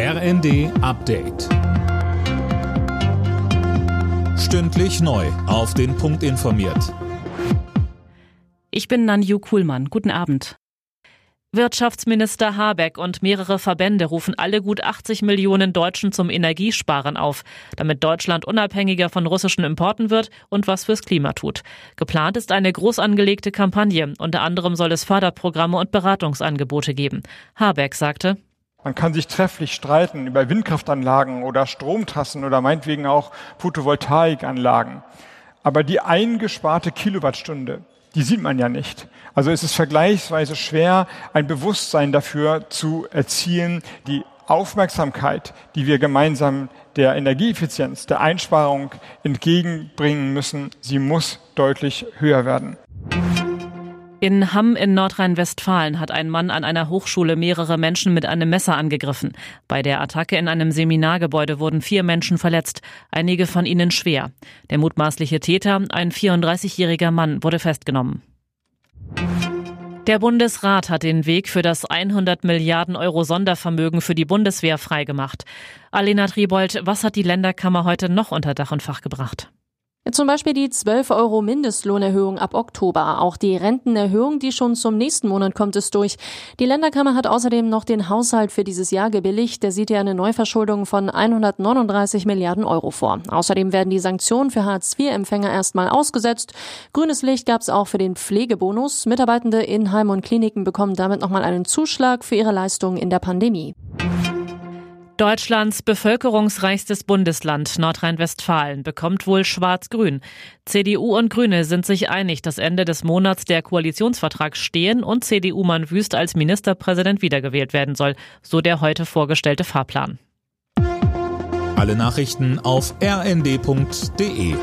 RND Update. Stündlich neu. Auf den Punkt informiert. Ich bin Nanju Kuhlmann. Guten Abend. Wirtschaftsminister Habeck und mehrere Verbände rufen alle gut 80 Millionen Deutschen zum Energiesparen auf, damit Deutschland unabhängiger von russischen Importen wird und was fürs Klima tut. Geplant ist eine groß angelegte Kampagne. Unter anderem soll es Förderprogramme und Beratungsangebote geben. Habeck sagte, man kann sich trefflich streiten über Windkraftanlagen oder Stromtrassen oder meinetwegen auch Photovoltaikanlagen. Aber die eingesparte Kilowattstunde, die sieht man ja nicht. Also es ist vergleichsweise schwer, ein Bewusstsein dafür zu erzielen, die Aufmerksamkeit, die wir gemeinsam der Energieeffizienz, der Einsparung entgegenbringen müssen, sie muss deutlich höher werden. In Hamm in Nordrhein-Westfalen hat ein Mann an einer Hochschule mehrere Menschen mit einem Messer angegriffen. Bei der Attacke in einem Seminargebäude wurden vier Menschen verletzt, einige von ihnen schwer. Der mutmaßliche Täter, ein 34-jähriger Mann, wurde festgenommen. Der Bundesrat hat den Weg für das 100 Milliarden Euro Sondervermögen für die Bundeswehr freigemacht. Alena Triebold, was hat die Länderkammer heute noch unter Dach und Fach gebracht? Zum Beispiel die 12 Euro Mindestlohnerhöhung ab Oktober. Auch die Rentenerhöhung, die schon zum nächsten Monat kommt, ist durch. Die Länderkammer hat außerdem noch den Haushalt für dieses Jahr gebilligt. Der sieht ja eine Neuverschuldung von 139 Milliarden Euro vor. Außerdem werden die Sanktionen für Hartz-IV-Empfänger erstmal ausgesetzt. Grünes Licht gab es auch für den Pflegebonus. Mitarbeitende in Heim und Kliniken bekommen damit nochmal einen Zuschlag für ihre Leistungen in der Pandemie. Deutschlands bevölkerungsreichstes Bundesland Nordrhein-Westfalen bekommt wohl Schwarz-Grün. CDU und Grüne sind sich einig, dass Ende des Monats der Koalitionsvertrag stehen und CDU-Mann Wüst als Ministerpräsident wiedergewählt werden soll, so der heute vorgestellte Fahrplan. Alle Nachrichten auf rnd.de